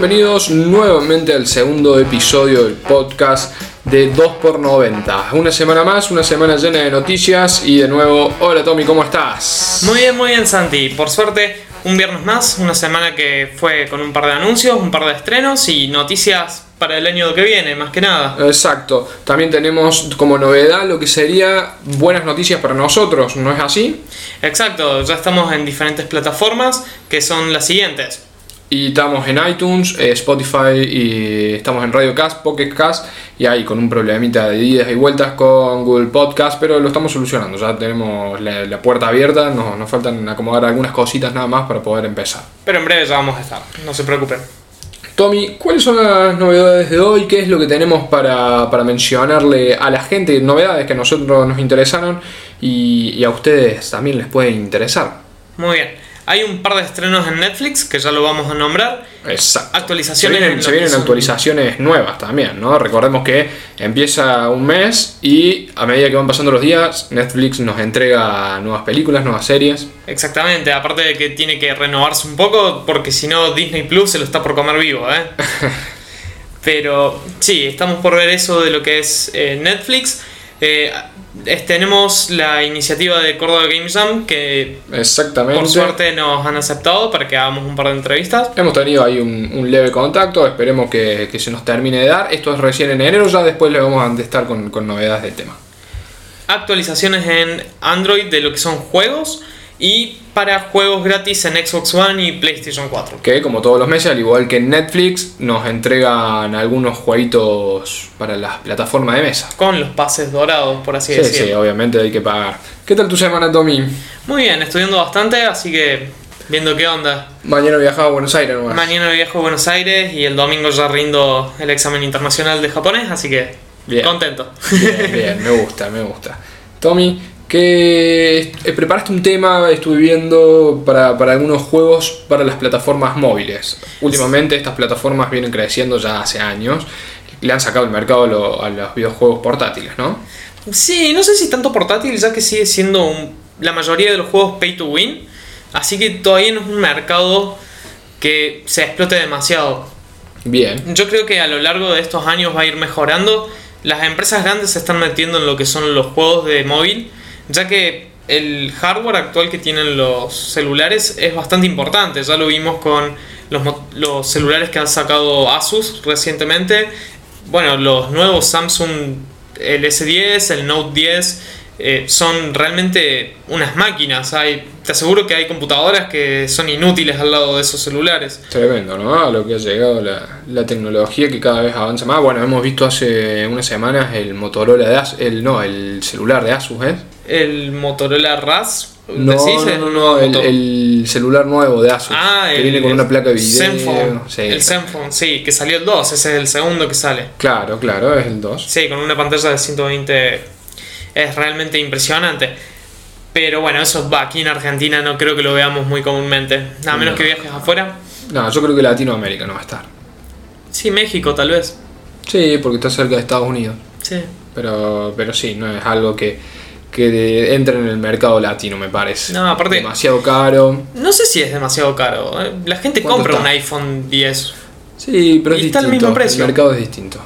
Bienvenidos nuevamente al segundo episodio del podcast de 2x90. Una semana más, una semana llena de noticias y de nuevo, hola Tommy, ¿cómo estás? Muy bien, muy bien Santi. Por suerte, un viernes más, una semana que fue con un par de anuncios, un par de estrenos y noticias para el año que viene, más que nada. Exacto. También tenemos como novedad lo que sería buenas noticias para nosotros, ¿no es así? Exacto, ya estamos en diferentes plataformas que son las siguientes. Y estamos en iTunes, eh, Spotify y estamos en Radio Cast, Pocket Cast y ahí con un problemita de idas y vueltas con Google Podcast, pero lo estamos solucionando. Ya tenemos la, la puerta abierta, nos, nos faltan acomodar algunas cositas nada más para poder empezar. Pero en breve ya vamos a estar, no se preocupen. Tommy, ¿cuáles son las novedades de hoy? ¿Qué es lo que tenemos para, para mencionarle a la gente? Novedades que a nosotros nos interesaron y, y a ustedes también les pueden interesar. Muy bien. Hay un par de estrenos en Netflix que ya lo vamos a nombrar. Exacto. Se Actualizaciones. vienen, se vienen que son- actualizaciones nuevas también, ¿no? Recordemos que empieza un mes y a medida que van pasando los días, Netflix nos entrega nuevas películas, nuevas series. Exactamente, aparte de que tiene que renovarse un poco, porque si no Disney Plus se lo está por comer vivo, ¿eh? Pero sí, estamos por ver eso de lo que es eh, Netflix. Eh, es- tenemos la iniciativa de Córdoba Game Jam que Exactamente. por suerte nos han aceptado para que hagamos un par de entrevistas. Hemos tenido ahí un, un leve contacto, esperemos que, que se nos termine de dar. Esto es recién en enero, ya después le vamos a estar con, con novedades del tema. Actualizaciones en Android de lo que son juegos y para juegos gratis en Xbox One y PlayStation 4. Que como todos los meses, al igual que en Netflix, nos entregan algunos jueguitos para las plataformas de mesa. Con los pases dorados, por así Sí, decirlo. sí, obviamente hay que pagar. ¿Qué tal tu semana, Tommy? Muy bien, estudiando bastante, así que viendo qué onda. Mañana viajaba a Buenos Aires nomás. Mañana viajo a Buenos Aires y el domingo ya rindo el examen internacional de japonés, así que Bien. contento. Bien, bien, me gusta, me gusta. Tommy, que eh, preparaste un tema, estuve viendo para, para algunos juegos para las plataformas móviles. Últimamente estas plataformas vienen creciendo ya hace años. Le han sacado el mercado a, lo- a los videojuegos portátiles, ¿no? Sí, no sé si tanto portátil, ya que sigue siendo un- la mayoría de los juegos pay to win, así que todavía no es un mercado que se explote demasiado. Bien. Yo creo que a lo largo de estos años va a ir mejorando. Las empresas grandes se están metiendo en lo que son los juegos de móvil, ya que el hardware actual que tienen los celulares es bastante importante. Ya lo vimos con los, los celulares que han sacado Asus recientemente. Bueno, los nuevos Samsung, el S10, el Note 10, eh, son realmente unas máquinas. Hay, te aseguro que hay computadoras que son inútiles al lado de esos celulares. Tremendo, ¿no? A lo que ha llegado la, la tecnología que cada vez avanza más. Bueno, hemos visto hace unas semanas el Motorola de Asus, el, no, el celular de Asus, ¿eh? El Motorola RAS. No, ¿decís? no, no, no, el, el celular nuevo de Asus. Ah, que el, viene con una placa de video. Zenfone. Sí, el Zenfone, sí, que salió el 2, ese es el segundo que sale. Claro, claro, es el 2. Sí, con una pantalla de 120 es realmente impresionante. Pero bueno, eso va aquí en Argentina, no creo que lo veamos muy comúnmente. A menos No. que viajes afuera. No, yo creo que Latinoamérica no va a estar. Sí, México tal vez. Sí, porque está cerca de Estados Unidos. Sí. Pero, pero sí, no es algo que, que entre en el mercado latino, me parece. No, aparte- Demasiado caro. No sé si es demasiado caro. ¿eh? La gente ¿Cuánto compra está? un iPhone 10. Sí, pero es está al distinto. mismo precio. El mercado es distinto.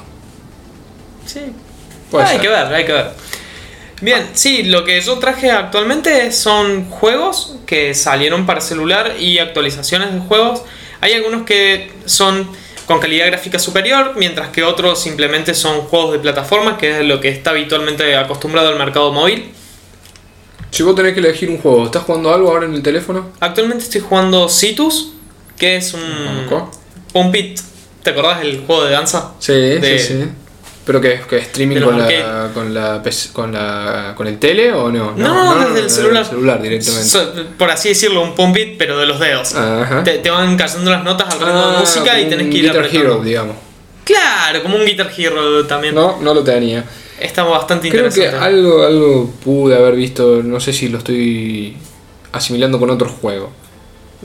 Sí. Puede hay que ver, hay que ver. Bien, sí, lo que yo traje actualmente son juegos que salieron para celular y actualizaciones de juegos. Hay algunos que son con calidad gráfica superior, mientras que otros simplemente son juegos de plataformas, que es lo que está habitualmente acostumbrado al mercado móvil. Si vos tenés que elegir un juego, ¿estás jugando algo ahora en el teléfono? Actualmente estoy jugando Citus, que es un Conozco. Pump It. ¿Te acordás del juego de danza? Sí, De- sí, sí. ¿Pero qué? ¿Que streaming con la, con, la, con la con el tele o no? No, desde el celular. el celular directamente. So- por así decirlo, un Pump It, pero de los dedos. Ajá. Te, te van cayendo las notas al ritmo de Ah, música y tenés que ir Guitar apretando. Hero, digamos. Claro, como un Guitar Hero también. No, no lo tenía. Está bastante Creo que interesante. algo, algo pude haber visto, no sé si lo estoy asimilando con otro juego.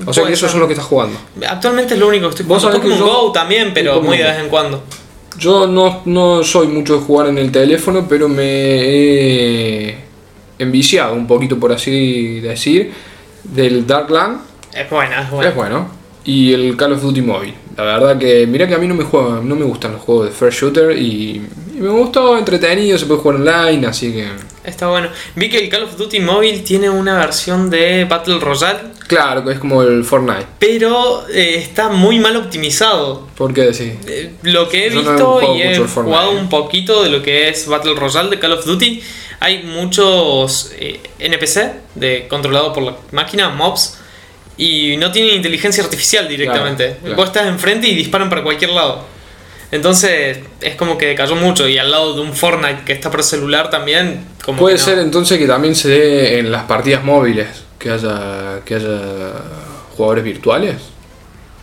O sea que eso es lo que estás jugando. Actualmente es lo único que estoy jugando. que Pokémon Go también, pero muy de vez en cuando. Yo no, no soy mucho de jugar en el teléfono, pero me he enviciado un poquito, por así decir, del Darkland. Es buena, es buena. Es bueno. Y el Call of Duty móvil. La verdad que, mira que a mí no me juega, no me gustan los juegos de first shooter y, y me gustó, entretenido, se puede jugar online, así que... Está bueno. Vi que el Call of Duty móvil tiene una versión de Battle Royale, Claro, que es como el Fortnite. pero eh, está muy mal optimizado. ¿Por qué decir? Eh, lo que he Yo no he visto y he jugado un poquito de lo que es Battle Royale de Call of Duty, hay muchos eh, NPC de, controlados por la máquina, mobs, y no tienen inteligencia artificial directamente. Claro, claro. Vos estás enfrente y disparan para cualquier lado. Entonces es como que cayó mucho y al lado de un Fortnite que está para celular también, como Puede no. ser entonces que también se dé en las partidas móviles, que haya, que haya jugadores virtuales.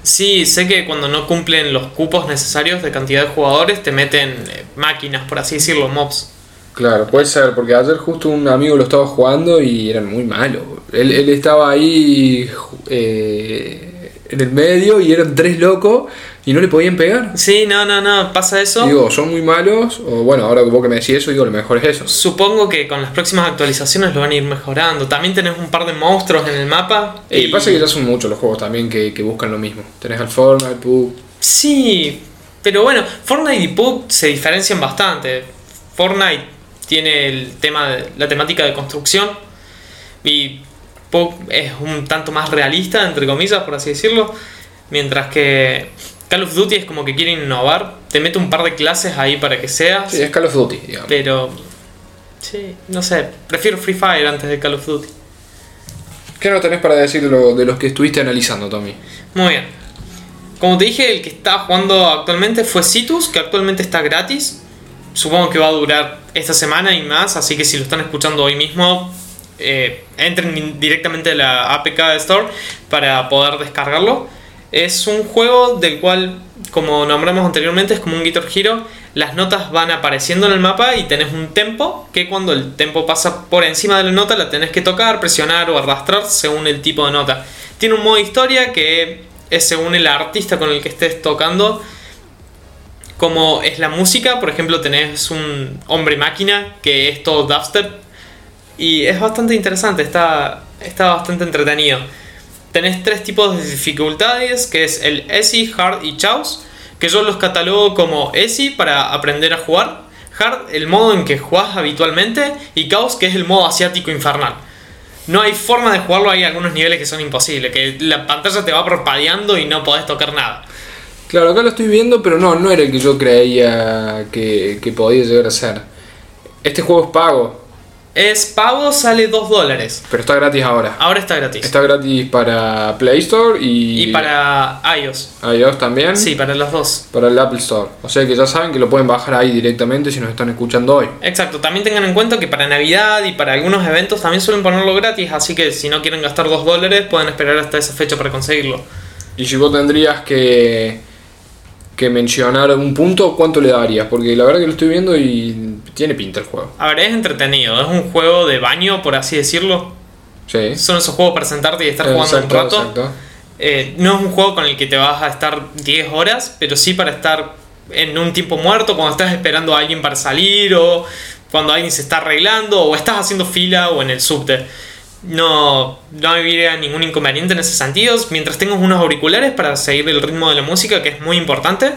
Sí, sé que cuando no cumplen los cupos necesarios de cantidad de jugadores te meten eh, máquinas, por así decirlo, mobs. Claro, puede ser, porque ayer justo un amigo lo estaba jugando y eran muy malos. Él, él estaba ahí eh, en el medio y eran tres locos y no le podían pegar. Sí, no, no, no, pasa eso. Digo, son muy malos, o bueno, ahora que vos que me decís eso, digo, lo mejor es eso. Supongo que con las próximas actualizaciones lo van a ir mejorando. También tenés un par de monstruos en el mapa. Y pasa que ya son muchos los juegos también que, que buscan lo mismo. Tenés al Fortnite, PUBG. Sí, pero bueno, Fortnite y PUBG se diferencian bastante. Fortnite tiene el tema de, la temática de construcción y PUBG es un tanto más realista, entre comillas, por así decirlo. Mientras que Call of Duty es como que quiere innovar. Te mete un par de clases ahí para que seas. Sí, es Call of Duty, digamos. Pero... Sí, no sé. Prefiero Free Fire antes de Call of Duty. ¿Qué no tenés para decir de, lo- de los que estuviste analizando, Tommy? Muy bien. Como te dije, el que está jugando actualmente fue Citus, que actualmente está gratis. Supongo que va a durar esta semana y más, así que si lo están escuchando hoy mismo, eh, entren directamente a la APK de Store para poder descargarlo. Es un juego del cual, como nombramos anteriormente, es como un Guitar Hero. Las notas van apareciendo en el mapa y tenés un tempo que cuando el tempo pasa por encima de la nota la tenés que tocar, presionar o arrastrar según el tipo de nota. Tiene un modo historia que es según el artista con el que estés tocando. Como es la música, por ejemplo, tenés un hombre máquina que es todo dubstep. Y es bastante interesante, está, está bastante entretenido. Tenés tres tipos de dificultades, que es el Easy, Hard y Chaos, que yo los catalogo como Easy para aprender a jugar, Hard el modo en que jugás habitualmente y Chaos que es el modo asiático infernal. No hay forma de jugarlo, hay algunos niveles que son imposibles, que la pantalla te va parpadeando y no podés tocar nada. Claro, acá lo estoy viendo, pero no, no era el que yo creía que, que podía llegar a ser. Este juego es pago, Es pago, sale 2 dólares. pero está gratis ahora. Ahora está gratis. Está gratis para Play Store y, Y para iOS. iOS también. Sí, para los dos. Para el Apple Store. O sea que ya saben que lo pueden bajar ahí directamente si nos están escuchando hoy. Exacto, también tengan en cuenta que para Navidad y para algunos eventos también suelen ponerlo gratis, así que si no quieren gastar 2 dólares pueden esperar hasta esa fecha para conseguirlo. Y si vos tendrías que, que mencionar un punto, ¿cuánto le darías? Porque la verdad que lo estoy viendo y tiene pinta el juego. A ver, es entretenido, es un juego de baño, por así decirlo. Sí. Son esos juegos para sentarte y estar jugando un rato. exacto. Eh, no es un juego con el que te vas a estar 10 horas, pero sí para estar en un tiempo muerto, cuando estás esperando a alguien para salir o cuando alguien se está arreglando o estás haciendo fila o en el subte. No, no habría ningún inconveniente en ese sentido. Mientras tengas unos auriculares para seguir el ritmo de la música, que es muy importante.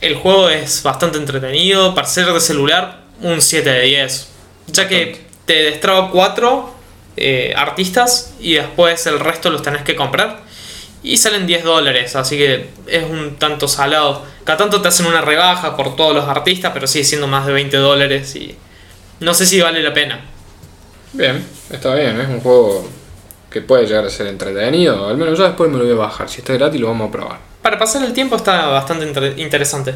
El juego es bastante entretenido. Para ser de celular, un 7 de 10. Ya que te destraba 4 artistas y después el resto los tenés que comprar. Y salen 10 dólares, así que es un tanto salado. Cada tanto te hacen una rebaja por todos los artistas, pero sigue siendo más de 20 dólares y no sé si vale la pena. Bien, está bien, es un juego que puede llegar a ser entretenido. Al menos yo después me lo voy a bajar. Si está gratis lo vamos a probar. Para pasar el tiempo está bastante inter- interesante.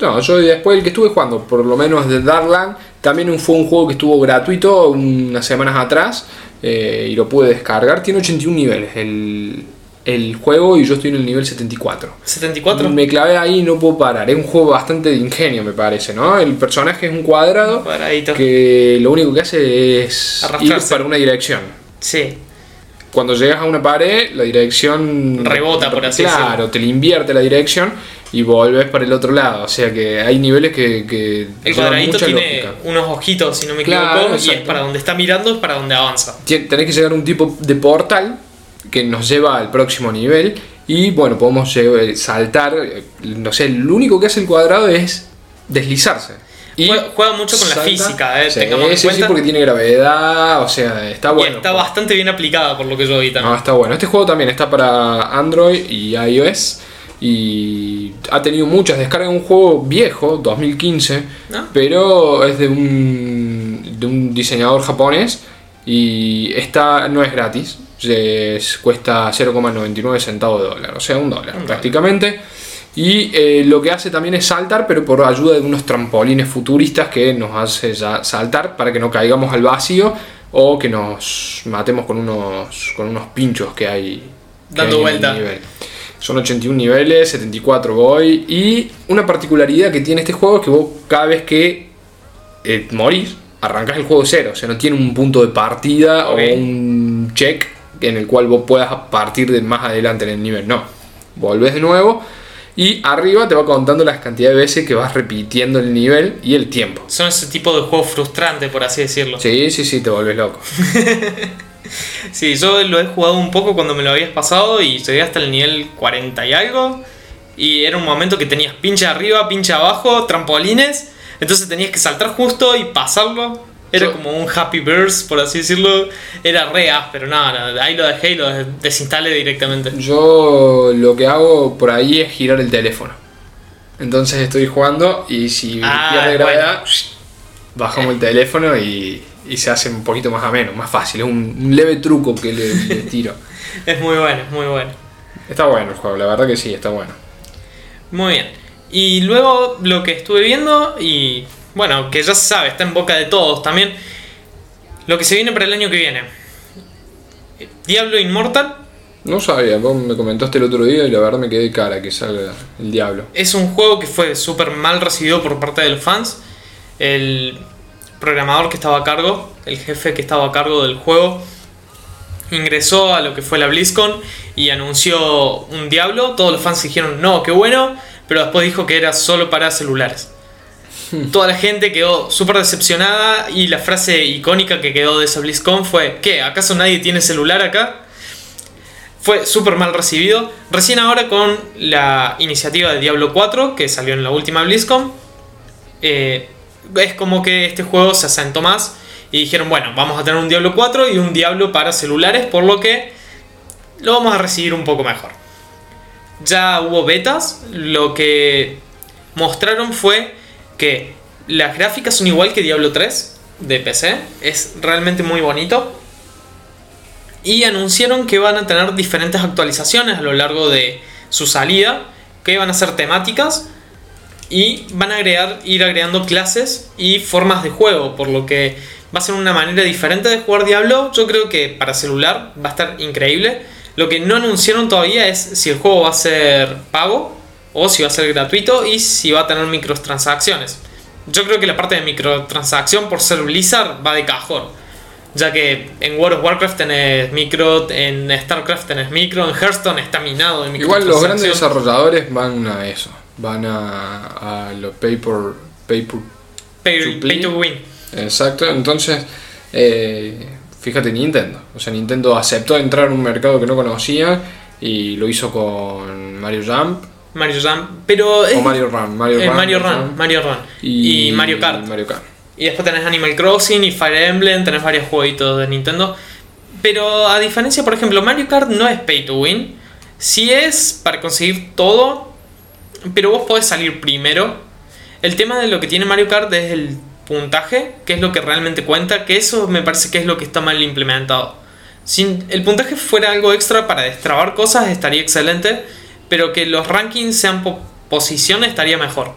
No, yo después el que estuve jugando, por lo menos de Darkland, también un- fue un juego que estuvo gratuito unas semanas atrás eh, y lo pude descargar. Tiene 81 niveles el, el juego y yo estoy en el nivel 74. 74. Me clavé ahí y no puedo parar. Es un juego bastante de ingenio, me parece, ¿no? El personaje es un cuadrado que lo único que hace es ir para una dirección. Sí. Cuando llegas a una pared, la dirección Rebota, por así Claro, decirlo. te le invierte la dirección y volves para el otro lado. O sea que hay niveles que. que El cuadradito tiene lógica. unos ojitos, si no me Claro, equivoco, y es para donde está mirando, es para donde avanza. Tien- Tenés que llegar a un tipo de portal que nos lleva al próximo nivel. Y bueno, podemos eh, saltar. eh, No sé, lo único que hace el cuadrado es deslizarse. Y Juega, juega mucho con la física, eh, Sí, tengamos en sí, sí, cuenta. porque tiene gravedad, o sea, está y bueno. está bastante bien aplicada por lo que yo vi también. No, está bueno. Este juego también está para Android y iOS. Y ha tenido muchas descargas. Un juego viejo, 2015. ¿No? Pero es de un, de un diseñador japonés. Y está, no es gratis. Es- cuesta 0,99 centavos de dólar. O sea, un dólar prácticamente. Y eh, lo que hace también es saltar, pero por ayuda de unos trampolines futuristas que nos hace ya saltar para que no caigamos al vacío o que nos matemos con unos, con unos pinchos que hay. que en el nivel. Son 81 niveles, 74 voy. Y una particularidad que tiene este juego es que vos cada vez que eh, morís, arrancas el juego de cero. O sea, no tiene un punto de partida o un check en el cual vos puedas partir de más adelante en el nivel. No. Volvés de nuevo y arriba te va contando las cantidades de veces que vas repitiendo el nivel y el tiempo. Son ese tipo de juegos frustrantes, por así decirlo. Sí, sí, sí, te volvés loco. Sí, yo lo he jugado un poco cuando me lo habías pasado y llegué hasta el nivel 40 y algo. Y era un momento que tenías pinche arriba, pinche abajo, trampolines. Entonces tenías que saltar justo y pasarlo. Era Yo- como un happy burst, por así decirlo. Era re pero nada, ahí lo dejé y lo des- desinstalé directamente. Yo lo que hago por ahí es girar el teléfono. Entonces estoy jugando y si Ah, pierde bueno. Bajamos el teléfono y, y se hace un poquito más ameno, más fácil. Es un, un leve truco que le, le tiro. Es muy bueno, es muy bueno. Está bueno el juego, la verdad que sí, está bueno. Muy bien. Y luego lo que estuve viendo y bueno, que ya se sabe, está en boca de todos también. Lo que se viene para el año que viene. Diablo Immortal No sabía, vos me comentaste el otro día y la verdad me quedé cara que salga el diablo. es un juego que fue súper mal recibido por parte de los fans. El programador que estaba a cargo, el jefe que estaba a cargo del juego, ingresó a lo que fue la BlizzCon y anunció un Diablo. Todos los fans dijeron, no, qué bueno, pero después dijo que era solo para celulares. Toda la gente quedó súper decepcionada y la frase icónica que quedó de esa BlizzCon fue, ¿qué? ¿Acaso nadie tiene celular acá? Fue súper mal recibido. Recién ahora con la iniciativa de Diablo 4, que salió en la última BlizzCon, eh, es como que este juego se asentó más y dijeron, bueno, vamos a tener un Diablo 4 y un Diablo para celulares, por lo que lo vamos a recibir un poco mejor. Ya hubo betas, lo que mostraron fue que las gráficas son igual que Diablo 3 de PC, es realmente muy bonito. Y anunciaron que van a tener diferentes actualizaciones a lo largo de su salida, que van a ser temáticas y van a agregar, ir agregando clases y formas de juego, por lo que va a ser una manera diferente de jugar Diablo. Yo creo que para celular va a estar increíble. Lo que no anunciaron todavía es si el juego va a ser pago o si va a ser gratuito y si va a tener microtransacciones. Yo creo que la parte de microtransacción por ser Blizzard va de cajón. Ya que en World of Warcraft tenés micro, en StarCraft tenés micro, en Hearthstone está minado de Igual los grandes desarrolladores van a eso, van a, a los pay por, pay por Pay, to pay to win. Exacto, entonces, eh, fíjate Nintendo. O sea, Nintendo aceptó entrar en un mercado que no conocía y lo hizo con Mario Jump Mario Jam. Pero es o Mario Run. Mario eh, Run, Mario Jump, Run, Mario Run. Y, Mario Kart. Mario Kart. Y después tenés Animal Crossing y Fire Emblem, tenés varios jueguitos de Nintendo. Pero a diferencia, por ejemplo, Mario Kart no es pay to win. Sí es para conseguir todo, pero vos podés salir primero. El tema de lo que tiene Mario Kart es el puntaje, que es lo que realmente cuenta, que eso me parece que es lo que está mal implementado. Si el puntaje fuera algo extra para destrabar cosas, estaría excelente, pero que los rankings sean po- posición estaría mejor.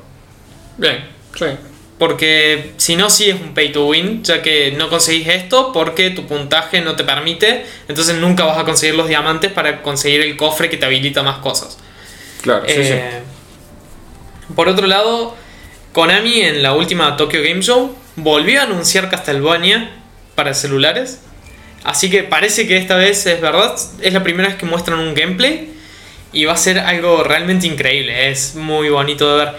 Bien, sí. Porque si no, sí es un pay to win, ya que no conseguís esto porque tu puntaje no te permite, entonces nunca vas a conseguir los diamantes para conseguir el cofre que te habilita más cosas. Claro, sí, sí. Por otro lado, Konami en la última Tokyo Game Show volvió a anunciar Castlevania para celulares. Así que parece que esta vez es verdad. Es la primera vez que muestran un gameplay. Y va a ser algo realmente increíble. Es muy bonito de ver.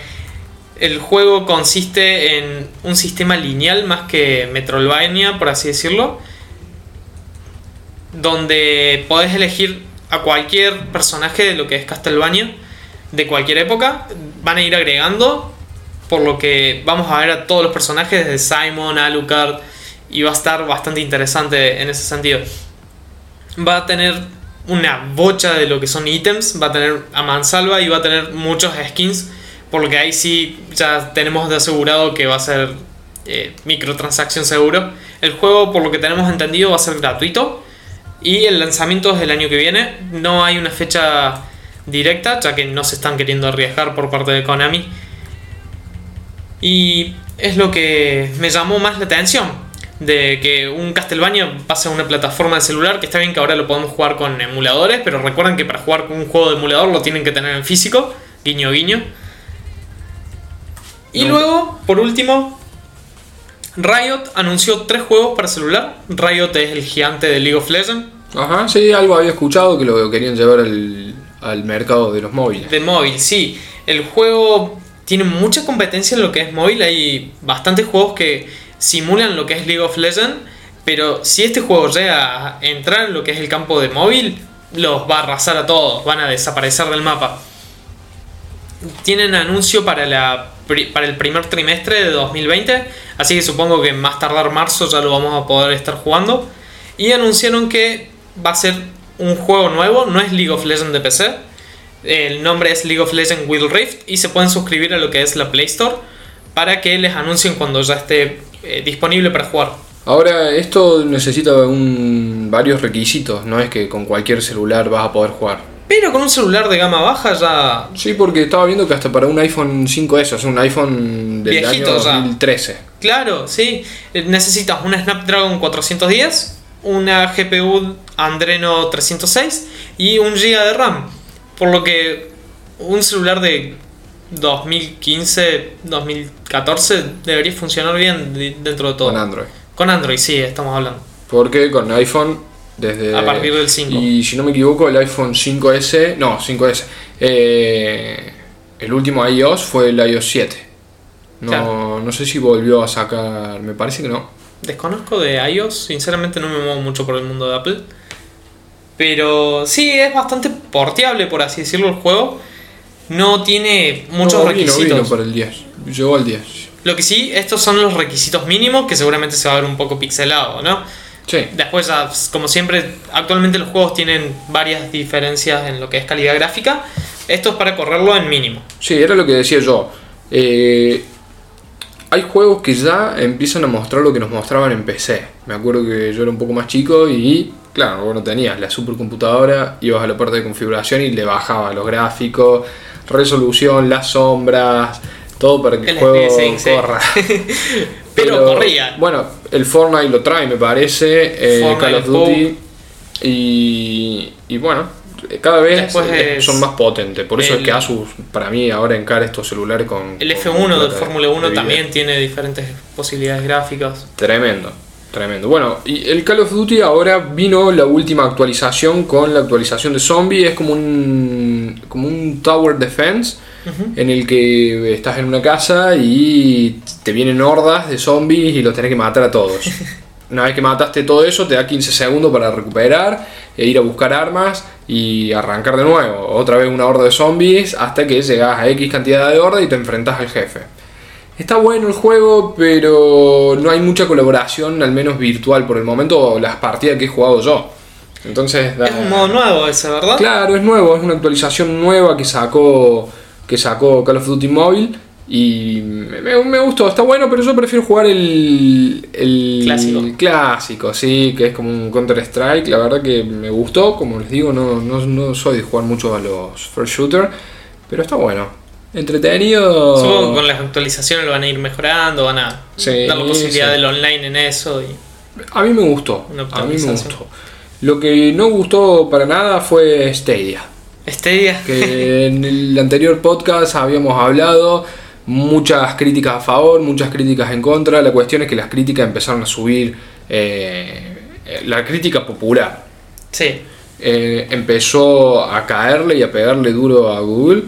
El juego consiste en un sistema lineal más que Metroidvania, por así decirlo. Donde podés elegir a cualquier personaje de lo que es Castlevania, de cualquier época, van a ir agregando, por lo que vamos a ver a todos los personajes, desde Simon, Alucard, y va a estar bastante interesante en ese sentido. Va a tener una bocha de lo que son ítems, va a tener a mansalva y va a tener muchos skins, por lo que ahí sí ya tenemos de asegurado que va a ser eh, microtransacción seguro. El juego, por lo que tenemos entendido, va a ser gratuito y el lanzamiento es el año que viene. No hay una fecha directa, ya que no se están queriendo arriesgar por parte de Konami. Y es lo que me llamó más la atención de que un Castlevania pase a una plataforma de celular, que está bien que ahora lo podemos jugar con emuladores, pero recuerden que para jugar con un juego de emulador lo tienen que tener en físico, guiño guiño. Y luego, por último, Riot anunció tres juegos para celular. Riot es el gigante de League of Legends. Ajá, sí, algo había escuchado que lo querían llevar al, al mercado de los móviles. De móvil, sí. El juego tiene mucha competencia en lo que es móvil. Hay bastantes juegos que simulan lo que es League of Legends, pero si este juego llega a entrar en lo que es el campo de móvil, los va a arrasar a todos, van a desaparecer del mapa. Tienen anuncio para, la, para el primer trimestre de 2020, así que supongo que más tardar marzo ya lo vamos a poder estar jugando. Y anunciaron que va a ser un juego nuevo, no es League of Legends de PC. El nombre es League of Legends Will Rift y se pueden suscribir a lo que es la Play Store para que les anuncien cuando ya esté eh, disponible para jugar. Ahora, esto necesita un, varios requisitos, no es que con cualquier celular vas a poder jugar. Pero con un celular de gama baja ya. Sí, porque estaba viendo que hasta para un iPhone 5S, es un iPhone del año 2013. Claro, sí. Eh, necesitas una Snapdragon 410, una GPU Andreno 306 y un GB de RAM. Por lo que un celular de 2015, 2014 debería funcionar bien dentro de todo. Con Android. Con Android, sí, estamos hablando. Porque con iPhone, desde. A partir del 5. Y si no me equivoco, el iPhone 5S. No, 5S. Eh, el último iOS fue el iOS 7. No, no sé si volvió a sacar. Me parece que no. Desconozco de iOS, sinceramente no me muevo mucho por el mundo de Apple. Pero sí, es bastante porteable, por así decirlo, el juego no tiene muchos no, requisitos. Vino, para el 10. Llegó al 10. Lo que sí, estos son los requisitos mínimos que seguramente se va a ver un poco pixelado, ¿no? Sí. Después, como siempre, actualmente los juegos tienen varias diferencias en lo que es calidad gráfica. Esto es para correrlo en mínimo. Sí, era lo que decía yo. Eh, hay juegos que ya empiezan a mostrar lo que nos mostraban en PC. Me acuerdo que yo era un poco más chico y, claro, vos no tenías la supercomputadora, ibas a la parte de configuración y le bajaba los gráficos, resolución, las sombras, todo para que el, juego corra. Pero, corría. Bueno, el Fortnite lo trae, me parece, eh, Call of Duty. Y, y bueno, cada vez son más potentes. Por eso es que Asus, para mí, ahora encara estos celulares con. El F1 del Fórmula 1 también tiene diferentes posibilidades gráficas. Tremendo. Tremendo. Bueno, y el Call of Duty ahora vino la última actualización con la actualización de zombie. Es como un, como un Tower Defense en el que estás en una casa y te vienen hordas de zombies y los tenés que matar a todos. Una vez que mataste todo eso, te da 15 segundos para recuperar, e ir a buscar armas y arrancar de nuevo. Otra vez una horda de zombies hasta que llegas a X cantidad de horda y te enfrentas al jefe. Está bueno el juego, pero no hay mucha colaboración, al menos virtual por el momento, las partidas que he jugado yo. Entonces, es un modo nuevo ese, ¿verdad? Claro, es nuevo, es una actualización nueva que sacó que sacó Call of Duty Mobile y me, gustó, está bueno, pero yo prefiero jugar el, el clásico. clásico, sí, que es como un Counter Strike. La verdad que me gustó, como les digo, no, no, no soy de jugar mucho a los first shooter, pero está bueno. Entretenido. Supongo que con las actualizaciones lo van a ir mejorando, van a dar la posibilidad del online en eso. Y a mí me gustó. A mí me gustó. Lo que no gustó para nada fue Stadia. Stadia. Que en el anterior podcast habíamos hablado. Muchas críticas a favor, muchas críticas en contra. La cuestión es que las críticas empezaron a subir. Eh, la crítica popular. Sí. Eh, empezó a caerle y a pegarle duro a Google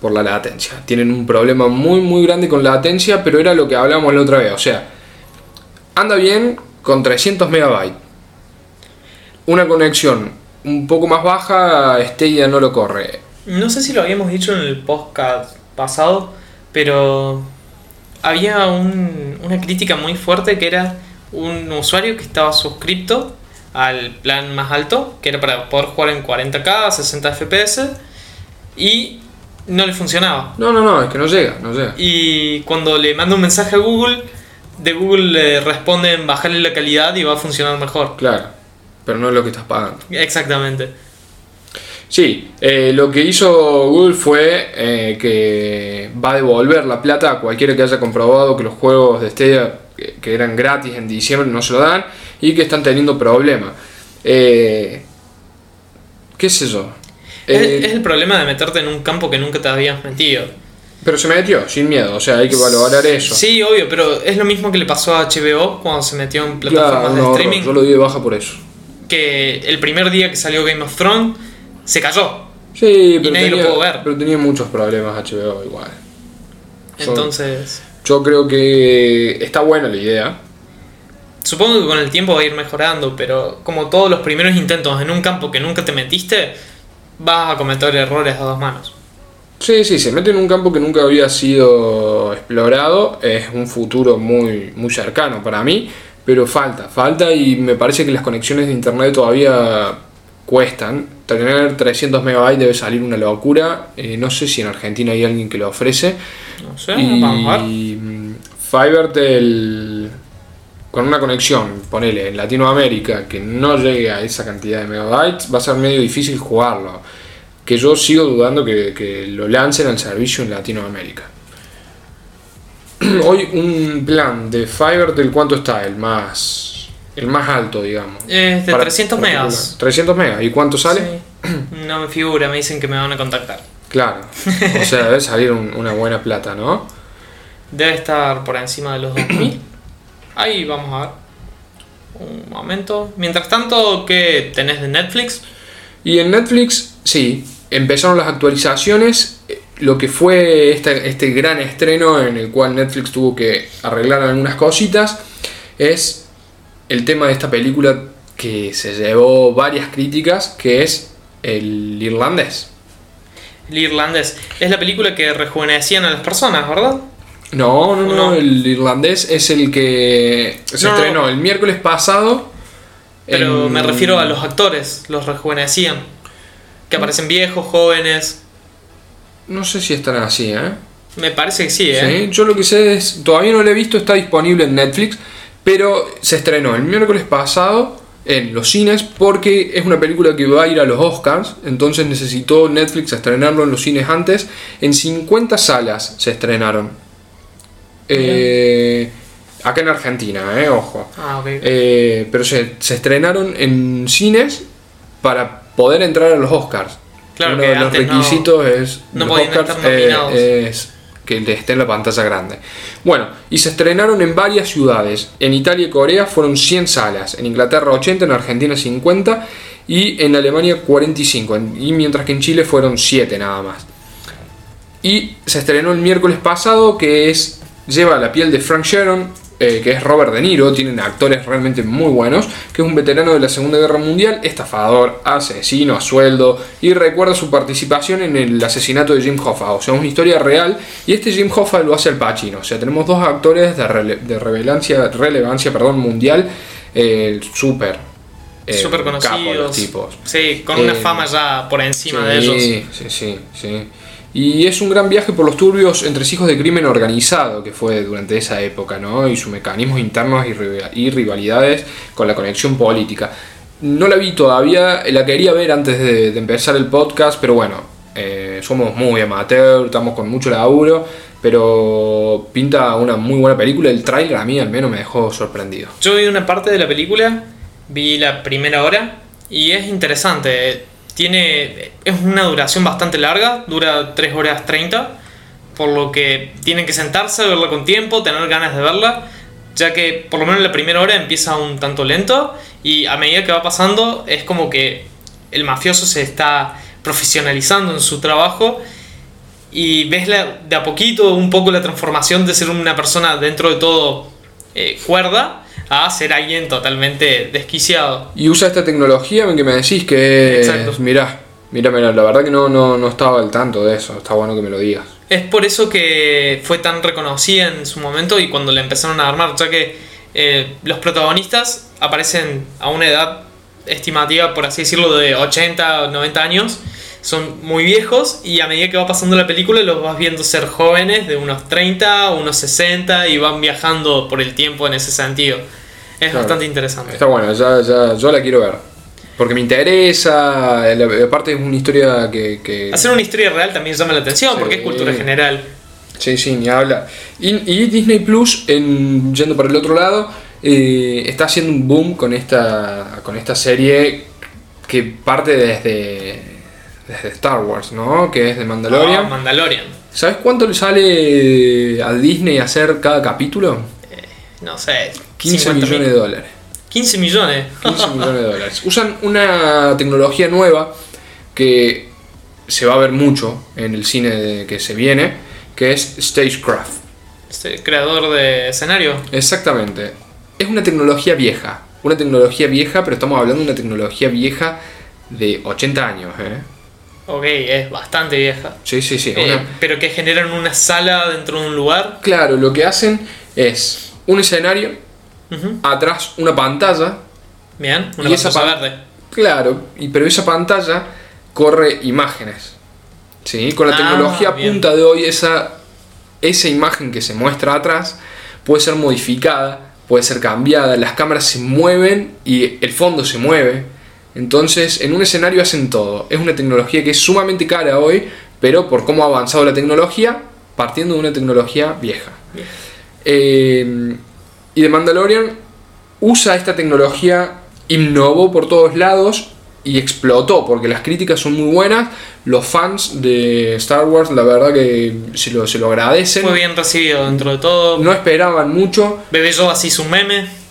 por la latencia. Tienen un problema muy muy grande con la latencia, pero era lo que hablábamos la otra vez. O sea, anda bien con 300 megabytes. Una conexión un poco más baja, Stadia no lo corre. No sé si lo habíamos dicho en el podcast pasado, pero había un- una crítica muy fuerte que era un usuario que estaba suscripto al plan más alto, que era para poder jugar en 40k, 60 fps, y no le funcionaba. No, no, no, es que no llega, no llega. Y cuando le manda un mensaje a Google, de Google le responden bajarle la calidad y va a funcionar mejor. Claro, pero no es lo que estás pagando. Exactamente. Sí, eh, lo que hizo Google fue eh, que va a devolver la plata a cualquiera que haya comprobado que los juegos de Stadia que, que eran gratis en diciembre no se lo dan y que están teniendo problemas. Eh, ¿Qué sé yo? Es, es el problema de meterte en un campo que nunca te habías metido. pero se metió, sin miedo, o sea, hay que valorar eso. Sí, obvio, pero es lo mismo que le pasó a HBO cuando se metió en plataformas Claro, de streaming. yo lo di de baja por eso. Que el primer día que salió Game of Thrones se cayó. Sí, pero, nadie lo tenía, pudo ver. pero tenía muchos problemas HBO igual. Entonces, Yo creo que está buena la idea. supongo que con el tiempo va a ir mejorando, pero como todos los primeros intentos en un campo que nunca te metiste, vas a cometer errores a dos manos. Sí, sí, se mete en un campo que nunca había sido explorado. Es un futuro muy, muy cercano para mí, pero falta, falta y me parece que las conexiones de internet todavía cuestan. Tener 300 megabytes debe salir una locura. Eh, no sé si en Argentina hay alguien que lo ofrece. No sé, y vamos a mm, Fivertel con una conexión, ponele, en Latinoamérica que no llegue a esa cantidad de megabytes, va a ser medio difícil jugarlo. Que yo sigo dudando que, que lo lancen al servicio en Latinoamérica. Hoy un plan de Fivertel, ¿cuánto está? El más el más alto, digamos. Es de Para- 300 para megas. calcular. 300 megas. ¿Y cuánto sale? Sí. No me figura, me dicen que me van a contactar. Claro. O sea, debe salir un- una buena plata, ¿no? Debe estar por encima de los 2000. Ahí vamos a ver. Un momento. Mientras tanto, ¿qué tenés de Netflix? Y en Netflix, sí, empezaron las actualizaciones. eh, Lo que fue este, este gran estreno en el cual Netflix tuvo que arreglar algunas cositas es el tema de esta película que se llevó varias críticas, que es el irlandés. El irlandés. Es la película que rejuvenecían a las personas, ¿verdad? No, no, no, No. el irlandés es el que se No. estrenó el miércoles pasado. Pero en- me refiero a los actores, los rejuvenecían. Que aparecen viejos, jóvenes. No sé si están así, ¿eh? Me parece que sí, ¿eh? Sí, yo lo que sé es, todavía no lo he visto, está disponible en Netflix, pero se estrenó el miércoles pasado en los cines porque es una película que va a ir a los Oscars, entonces necesitó Netflix estrenarlo en los cines antes. En 50 salas se estrenaron. Eh, acá en Argentina, eh, ojo. Ah, ok. Eh, pero se, se estrenaron en cines para poder entrar a los Oscars. Claro Uno que de los no- requisitos es, no los Oscars, eh, es que esté en la pantalla grande. Bueno, y se estrenaron en varias ciudades. En Italia y Corea fueron 100 salas, en Inglaterra 80, en Argentina 50 y en Alemania 45. En- Y mientras que en Chile fueron 7 nada más. Y se estrenó el miércoles pasado, que es Lleva la piel de Frank Sheeran, eh, que es Robert De Niro, tienen actores realmente muy buenos, que es un veterano de la Segunda Guerra Mundial, estafador, asesino a sueldo, y recuerda su participación en el asesinato de Jim Hoffa, o sea, una historia real, y este Jim Hoffa lo hace al Pacino, o sea, tenemos dos actores de, rele- de relevancia, relevancia perdón, mundial, eh, súper. eh, Súper capos conocidos. tipos. Sí, con una Eh, fama ya por encima de ellos. Sí, sí, sí. Y es un gran viaje por los turbios entresijos de crimen organizado que fue durante esa época, ¿no? Y sus mecanismos internos y, rival- y rivalidades con la conexión política. No la vi todavía, la quería ver antes de, empezar el podcast, pero bueno, eh, somos muy amateur, estamos con mucho laburo, pero pinta una muy buena película. El tráiler a mí al menos me dejó sorprendido. Yo vi una parte de la película, vi la primera hora y es interesante. Tiene es una duración bastante larga, dura 3 horas 30, por lo que tienen que sentarse, verla con tiempo, tener ganas de verla, ya que por lo menos la primera hora empieza un tanto lento y a medida que va pasando es como que el mafioso se está profesionalizando en su trabajo y ves la- de a poquito un poco la transformación de ser una persona dentro de todo eh, cuerda a ser alguien totalmente desquiciado. Y usa esta tecnología que me decís que. Exacto. Mirá, mirá, mirá, la verdad que no, no, no estaba al tanto de eso. Está bueno que me lo digas. Es por eso que fue tan reconocida en su momento y cuando la empezaron a armar, ya que eh, los protagonistas aparecen a una edad estimativa, por así decirlo, de 80 o 90 años. Son muy viejos y a medida que va pasando la película los vas viendo ser jóvenes de unos 30, unos 60 y van viajando por el tiempo en ese sentido. Es Claro. bastante interesante. Está bueno, ya, ya, yo la quiero ver. Porque me interesa. Aparte es una historia que. que- Hacer una historia real también llama la atención porque es cultura general. Sí, sí, ni habla. Y, y Disney Plus, en, yendo para el otro lado, eh, está haciendo un boom con esta, con esta serie que parte desde, desde Star Wars, ¿no? Que es de Mandalorian. Ah, Mandalorian. ¿Sabes cuánto le sale a Disney hacer cada capítulo? No sé. 15 50 millones de dólares. 15 millones. 15 millones de dólares. Usan una tecnología nueva que se va a ver mucho en el cine de- que se viene, que es Stagecraft. Este, creador de escenario. Exactamente. Es una tecnología vieja. Una tecnología vieja, pero estamos hablando de una tecnología vieja de 80 años. ¿eh? Ok, es bastante vieja. Sí, sí, sí. Eh, una- pero que generan una sala dentro de un lugar. Claro, lo que hacen es un escenario, atrás una pantalla. Bien, una Y esa pantalla pan- verde. Claro, y, pero esa pantalla corre imágenes. ¿sí? Con la Ah, tecnología bien. punta de hoy, esa, esa imagen que se muestra atrás puede ser modificada, puede ser cambiada, las cámaras se mueven y el fondo se mueve. Entonces, en un escenario hacen todo. Es una tecnología que es sumamente cara hoy, pero por cómo ha avanzado la tecnología, partiendo de una tecnología vieja. Eh, y The Mandalorian usa esta tecnología, innovó por todos lados y explotó, porque las críticas son muy buenas. Los fans de Star Wars, la verdad que se lo, se lo agradecen. Fue bien recibido dentro de todo. No esperaban mucho, Bebé Yoda así su meme.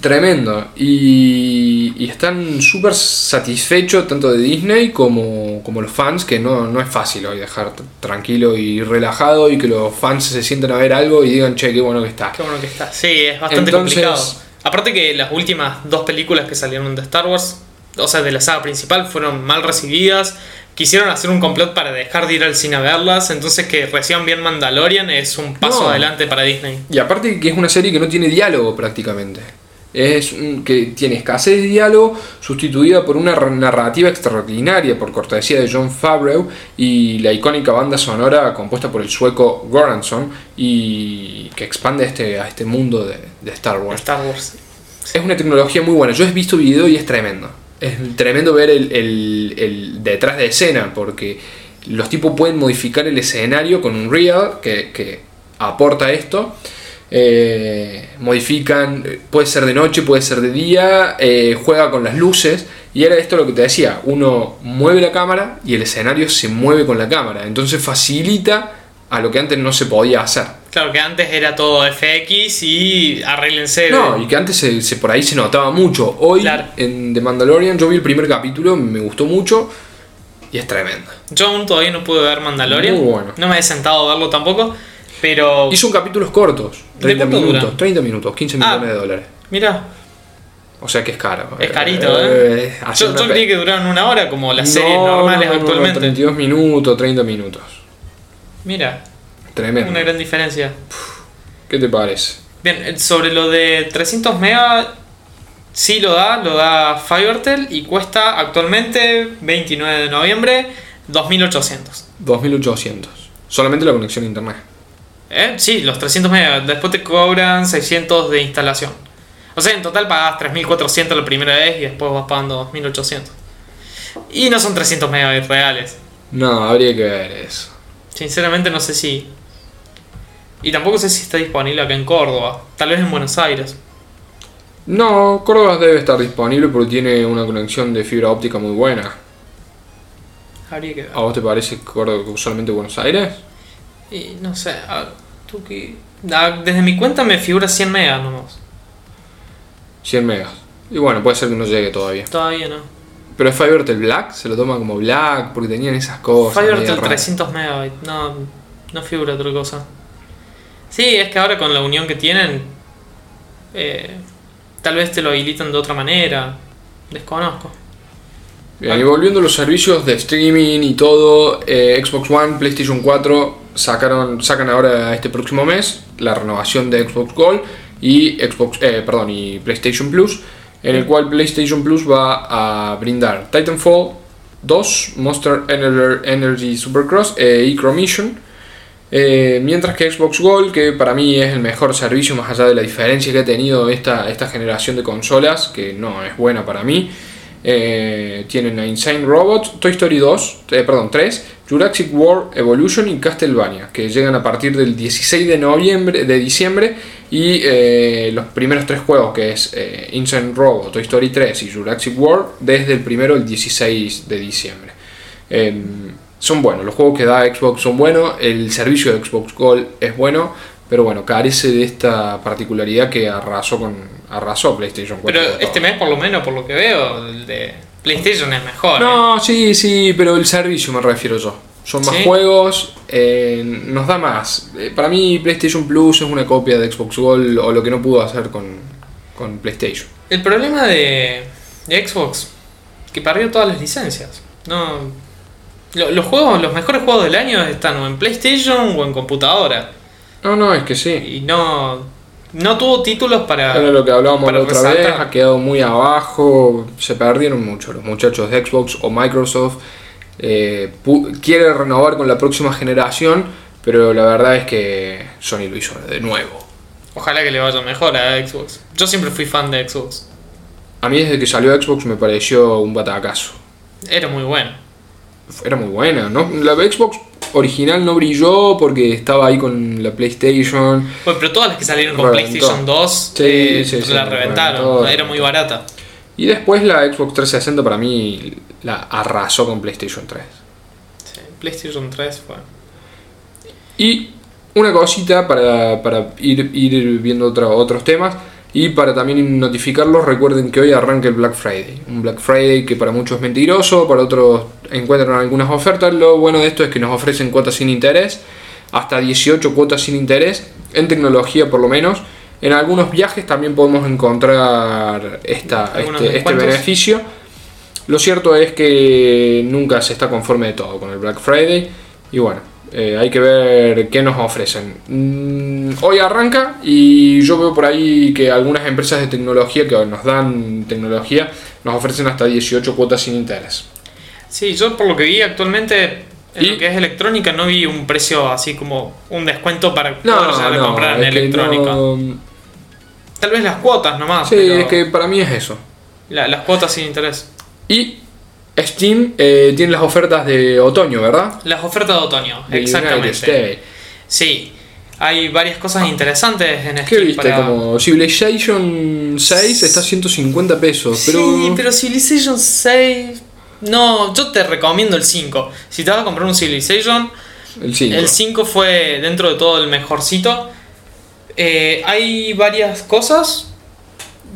Tremendo. Y, y están súper satisfechos tanto de Disney como, como los fans, que no, no es fácil hoy dejar tranquilo y relajado y que los fans se sienten a ver algo y digan, che, qué bueno que está. Qué bueno que está. Sí, es bastante Entonces- complicado. Aparte que las últimas dos películas que salieron de Star Wars, o sea, de la saga principal, fueron mal recibidas. Quisieron hacer un complot para dejar de ir al cine a verlas. Entonces que reciban bien Mandalorian es un paso No. adelante para Disney. Y aparte que es una serie que no tiene diálogo prácticamente. Es un- que tiene escasez de diálogo sustituida por una narrativa extraordinaria por cortesía de John Favreau y la icónica banda sonora compuesta por el sueco Goranson y que expande este, a este mundo de, de Star Wars. Star Wars. Es una tecnología muy buena. Yo he visto video y es tremendo. Es tremendo ver el, el- el detrás de escena porque los tipos pueden modificar el escenario con un Real que, que aporta esto. Eh, modifican, puede ser de noche, puede ser de día, eh, juega con las luces. Y era esto lo que te decía: uno mueve la cámara y el escenario se mueve con la cámara. Entonces facilita a lo que antes no se podía hacer. Claro que antes era todo FX y arréglense. No, y que antes se, se- por ahí se notaba mucho. Hoy Claro. en The Mandalorian yo vi el primer capítulo, me gustó mucho y es tremendo. Yo aún todavía no pude ver Mandalorian. Muy bueno. No me he sentado a verlo tampoco. Pero. Y son capítulos cortos, 30 cuánto minutos, duran? 30 minutos, 15 Ah. millones de dólares. Mira, O sea que es caro. es carito, ¿eh? Yo, una yo pe- creí que duraban una hora como las No, series normales no, no, no, actualmente. 32 minutos, 30 minutos. Mira, Tremendo. una gran diferencia. ¿Qué te parece? Bien, eh, sobre lo de 300 mega, sí lo da, lo da Fivertel y cuesta actualmente, 29 de noviembre, 2800. 2800. Solamente la conexión a internet. ¿Eh? Sí, los 300 megas. Después te cobran 600 de instalación. O sea, en total pagas 3400 la primera vez y después vas pagando 2800. Y no son 300 megas reales. No, habría que ver eso. Sinceramente no sé si... Y tampoco sé si está disponible acá en Córdoba. Tal vez en Buenos Aires. No, Córdoba debe estar disponible porque tiene una conexión de fibra óptica muy buena. Habría que ver. ¿A vos te parece Córdoba solamente Buenos Aires? Y no sé, a ver, tú que... Ah, Desde mi cuenta me figura 100 megas nomás. 100 megas. Y bueno, puede ser que no llegue todavía. Todavía no. Pero es Fivertel Black, se lo toma como Black porque tenían esas cosas. Raras. 300 megabytes, no, no figura otra cosa. Sí, es que ahora con la unión que tienen, eh, Tal vez te lo habilitan de otra manera. Desconozco. Bien, y volviendo a los servicios de streaming y todo, eh, Xbox One, PlayStation 4 sacaron, sacan ahora este próximo mes la renovación de Xbox Gold y Xbox, eh, perdón, y PlayStation Plus, en el cual PlayStation Plus va a brindar Titanfall 2, Monster Ener- Energy Supercross e Icro Mission. Eh, mientras que Xbox Gold, que para mí es el mejor servicio más allá de la diferencia que ha tenido esta, esta generación de consolas, que no es buena para mí, eh, tienen a Insane Robots, Toy Story 2, eh, perdón, 3, Jurassic World Evolution y Castlevania, que llegan a partir del 16 de noviembre, de diciembre, y eh, los primeros tres juegos, que es Insane Robot, Toy Story 3 y Jurassic World, desde el primero al 16 de diciembre. Em, son buenos, los juegos que da Xbox son buenos, el servicio de Xbox Gold es bueno, pero bueno, carece de esta particularidad que arrasó con arrasó PlayStation 4. Pero este mes, por lo menos, por lo que veo, el de PlayStation es mejor. ¿eh? No, sí, sí, pero el servicio me refiero yo. Son más ¿Sí? juegos, eh, nos da más. Eh, para mí PlayStation Plus es una copia de Xbox Gold o lo que no pudo hacer con, con PlayStation. El problema de, de Xbox, que perdió todas las licencias. No, lo- los juegos, los mejores juegos del año están o en PlayStation o en computadora. No, no, es que sí. Y no, no tuvo títulos para... Era lo que hablábamos la otra vez, ha quedado muy abajo, se perdieron mucho los muchachos de Xbox o Microsoft. eh, quiere renovar con la próxima generación, pero la verdad es que Sony lo hizo de nuevo. Ojalá que le vaya mejor a Xbox. Yo siempre fui fan de Xbox. A mí desde que salió Xbox me pareció un batacazo. Era muy bueno. Era muy buena, ¿no? La Xbox original no brilló porque estaba ahí con la PlayStation. Bueno, pero todas las que salieron con Reventó. PlayStation 2 Sí, eh, sí, sí, la reventaron. reventó. Era muy barata. Y después la Xbox 360 para mí la arrasó con PlayStation 3. Sí, PlayStation 3 fue... Y una cosita para, para ir, ir viendo otra- otros temas y para también notificarlos, recuerden que hoy arranca el Black Friday. Un Black Friday que para muchos es mentiroso, para otros encuentran algunas ofertas. Lo bueno de esto es que nos ofrecen cuotas sin interés, hasta 18 cuotas sin interés, en tecnología por lo menos. En algunos viajes también podemos encontrar esta, este, este beneficio. Lo cierto es que nunca se está conforme de todo con el Black Friday. Y bueno, eh, hay que ver qué nos ofrecen. Mm, hoy arranca y yo veo por ahí que algunas empresas de tecnología que nos dan tecnología nos ofrecen hasta 18 cuotas sin interés. Sí, yo por lo que vi actualmente en ¿Y? lo que es electrónica no vi un precio así como un descuento para No, poder no, comprar en electrónica. no- Tal vez las cuotas nomás. Sí, pero es que para mí es eso. la- las cuotas sin interés. Y Steam eh, tiene las ofertas de otoño, ¿verdad? Las ofertas de otoño, De exactamente. Sí, hay varias cosas interesantes en ¿Qué Steam viste? para- Como Civilization 6 está a 150 pesos. Sí, pero Civilization 6... No, yo te recomiendo el 5. Si te vas a comprar un Civilization, El 5. el 5 fue dentro de todo el mejorcito. Eh, hay varias cosas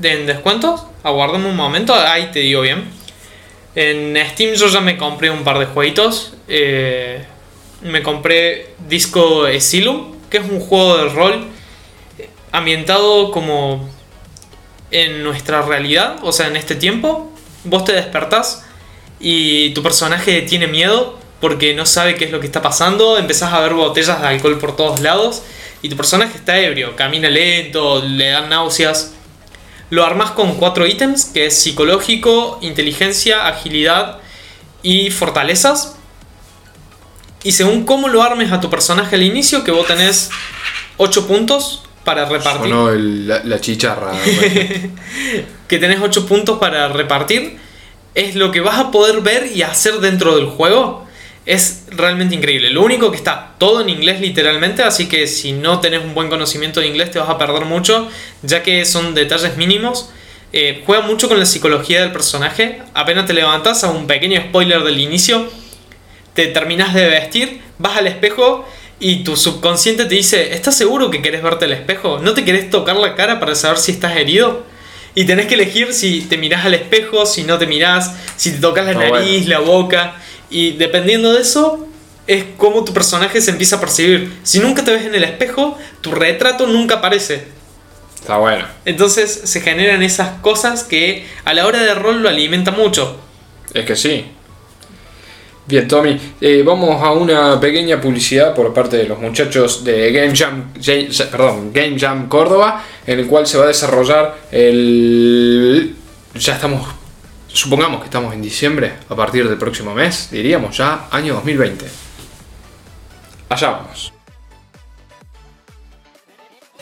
en descuentos. Aguardame un momento, ahí te digo bien. En Steam yo ya me compré un par de jueguitos. Eh, me compré Disco Asylum, que es un juego de rol ambientado como en nuestra realidad, o sea, en este tiempo. Vos te despertás y tu personaje tiene miedo porque no sabe qué es lo que está pasando. Empezás a ver botellas de alcohol por todos lados y tu personaje está ebrio, camina lento, le dan náuseas. Lo armás con cuatro ítems, que es psicológico, inteligencia, agilidad y fortalezas. Y según cómo lo armes a tu personaje al inicio, que vos tenés 8 puntos para repartir. Sonó el- la, la chicharra. bueno. que tenés 8 puntos para repartir, es lo que vas a poder ver y hacer dentro del juego. Es realmente increíble. Lo único que está todo en inglés literalmente, así que si no tenés un buen conocimiento de inglés te vas a perder mucho, ya que son detalles mínimos. Eh, juega mucho con la psicología del personaje. Apenas te levantas, a un pequeño spoiler del inicio, te terminas de vestir, vas al espejo y tu subconsciente te dice, ¿estás seguro que querés verte al espejo? ¿No te querés tocar la cara para saber si estás herido? Y tenés que elegir si te mirás al espejo, si no te mirás, si te tocas la Ah, nariz, la boca. Y dependiendo de eso, es como tu personaje se empieza a percibir. Si nunca te ves en el espejo, tu retrato nunca aparece. Está bueno. Entonces se generan esas cosas que a la hora de rol lo alimenta mucho. Es que sí. Bien, Tommy, eh, vamos a una pequeña publicidad por parte de los muchachos de Game Jam, Ja- perdón, Game Jam Córdoba, en el cual se va a desarrollar el... Ya estamos, supongamos que estamos en diciembre, a partir del próximo mes, diríamos ya año 2020. Allá vamos.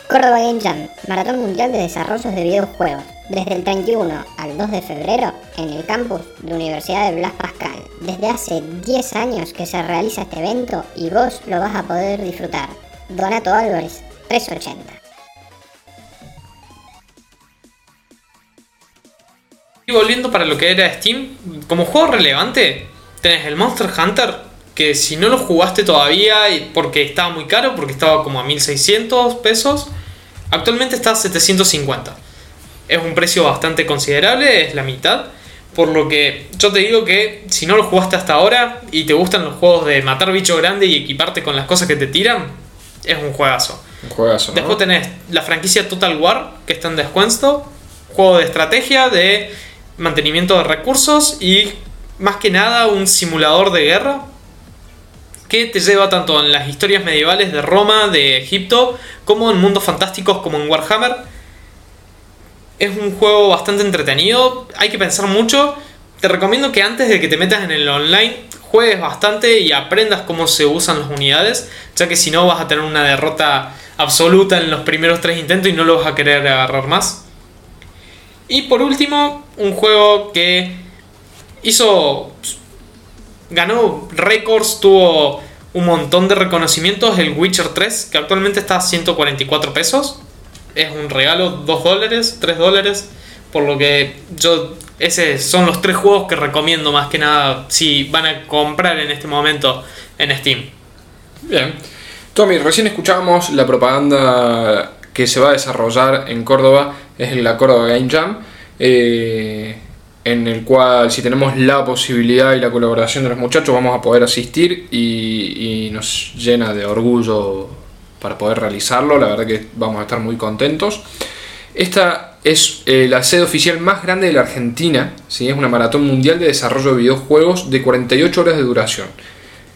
Córdoba Game Jam, Maratón Mundial de Desarrollos de Videojuegos, desde el 31 al 2 de febrero en el campus de Universidad de Blas Pascal. Desde hace 10 años que se realiza este evento y vos lo vas a poder disfrutar. Donato Álvarez, 380. Y volviendo para lo que era Steam, como juego relevante, tenés el Monster Hunter, que si no lo jugaste todavía porque estaba muy caro, porque estaba como a 1600 pesos, actualmente está a 750. Es un precio bastante considerable, es la mitad. Por lo que yo te digo que si no lo jugaste hasta ahora y te gustan los juegos de matar bicho grande y equiparte con las cosas que te tiran, es un juegazo. Un juegazo, ¿no? Después tenés la franquicia Total War, que está en descuento. Juego de estrategia, de mantenimiento de recursos y más que nada un simulador de guerra que te lleva tanto en las historias medievales de Roma, de Egipto, como en mundos fantásticos como en Warhammer. Es un juego bastante entretenido, hay que pensar mucho. Te recomiendo que antes de que te metas en el online juegues bastante y aprendas cómo se usan las unidades, ya que si no vas a tener una derrota absoluta en los primeros tres intentos y no lo vas a querer agarrar más. Y por último, un juego que hizo ganó récords, tuvo un montón de reconocimientos, el Witcher 3, que actualmente está a 144 pesos. Es un regalo, 2 dólares, 3 dólares. Por lo que yo, esos son los tres juegos que recomiendo más que nada si van a comprar en este momento en Steam. Bien. Tommy, recién escuchábamos la propaganda que se va a desarrollar en Córdoba, es la Córdoba Game Jam, eh, en el cual si tenemos la posibilidad y la colaboración de los muchachos vamos a poder asistir y, nos llena de orgullo para poder realizarlo, la verdad que vamos a estar muy contentos. Esta es eh, la sede oficial más grande de la Argentina, ¿sí? es una maratón mundial de desarrollo de videojuegos de 48 horas de duración.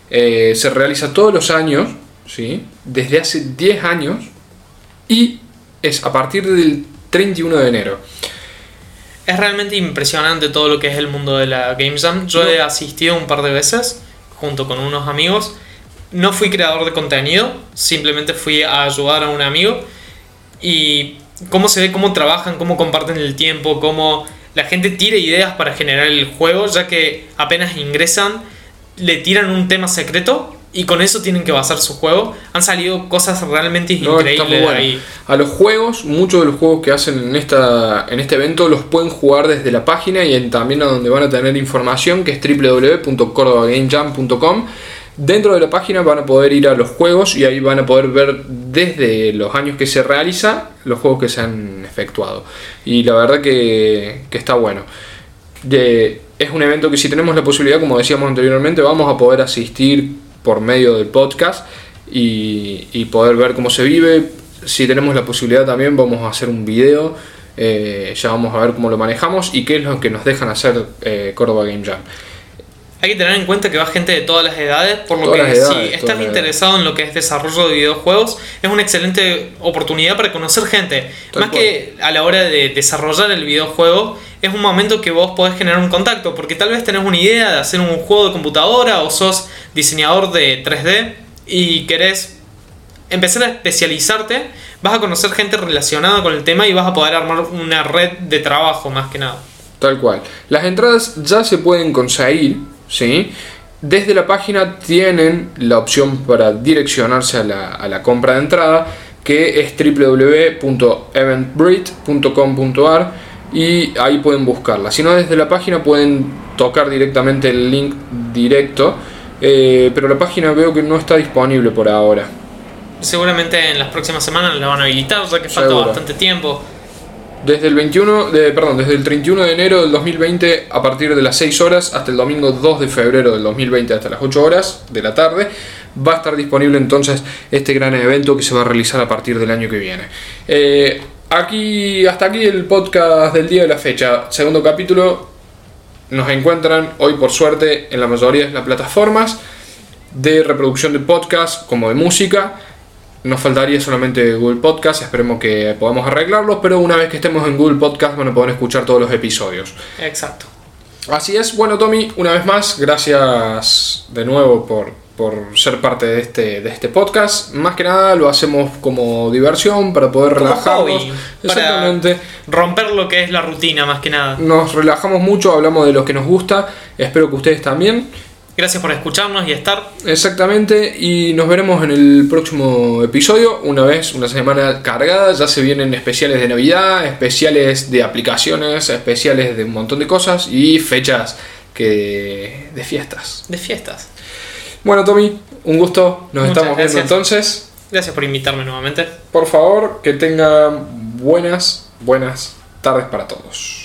Eh, se realiza todos los años, ¿sí? desde hace 10 años, y es a partir del 31 de enero. Es realmente impresionante todo lo que es el mundo de la Game Jam. Yo No. he asistido un par de veces junto con unos amigos. No fui creador de contenido, simplemente fui a ayudar a un amigo. Y cómo se ve, cómo trabajan, cómo comparten el tiempo, cómo la gente tira ideas para generar el juego, ya que apenas ingresan, le tiran un tema secreto y con eso tienen que basar su juego. Han salido cosas realmente No, increíbles bueno. ahí. A los juegos, muchos de los juegos que hacen en, esta, en este evento los pueden jugar desde la página y en- también a donde van a tener información que es www.cordobagamejam.com. Dentro de la página van a poder ir a los juegos y ahí van a poder ver desde los años que se realiza los juegos que se han efectuado. Y la verdad que, que está bueno. De- es un evento que si tenemos la posibilidad, como decíamos anteriormente, vamos a poder asistir por medio del podcast y, y poder ver cómo se vive. Si tenemos la posibilidad también vamos a hacer un video, eh, ya vamos a ver cómo lo manejamos y qué es lo que nos dejan hacer eh, Córdoba Game Jam. Hay que tener en cuenta que va gente de todas las edades, por lo Todas que edades, si estás interesado en lo que es desarrollo de videojuegos, es una excelente oportunidad para conocer gente. Tal Más cual. que a la hora de desarrollar el videojuego, es un momento que vos podés generar un contacto, porque tal vez tenés una idea de hacer un juego de computadora o sos diseñador de 3D y querés empezar a especializarte, vas a conocer gente relacionada con el tema y vas a poder armar una red de trabajo más que nada. Tal cual. Las entradas ya se pueden conseguir, ¿sí? Desde la página tienen la opción para direccionarse a la, a la compra de entrada, que es www.eventbrite.com.ar y ahí pueden buscarla. Si no, desde la página pueden tocar directamente el link directo, eh, pero la página veo que no está disponible por ahora. Seguramente en las próximas semanas la van a habilitar, ya que falta Seguro. bastante tiempo. Desde el 21 de, perdón, desde el 31 de enero del 2020 a partir de las 6 horas hasta el domingo 2 de febrero del 2020 hasta las 8 horas de la tarde va a estar disponible entonces este gran evento que se va a realizar a partir del año que viene. Eh, aquí, hasta aquí el podcast del día de la fecha. Segundo capítulo. Nos encuentran hoy por suerte en la mayoría de las plataformas de reproducción de podcast como de música. Nos faltaría solamente Google Podcast, esperemos que podamos arreglarlos, pero una vez que estemos en Google Podcast van a poder escuchar todos los episodios. Exacto. Así es, bueno Tommy, una vez más, gracias de nuevo por, por ser parte de este, de este podcast. Más que nada lo hacemos como diversión, para poder Como relajarnos. hobby, Exactamente. Para romper lo que es la rutina más que nada. Nos relajamos mucho, hablamos de lo que nos gusta, espero que ustedes también. Gracias por escucharnos y estar. Exactamente, y nos veremos en el próximo episodio, una vez, una semana cargada, ya se vienen especiales de Navidad, especiales de aplicaciones, especiales de un montón de cosas y fechas que de fiestas. De fiestas. Bueno, Tommy, un gusto, nos Muchas estamos viendo entonces. Gracias por invitarme nuevamente. Por favor, que tengan buenas, buenas tardes para todos.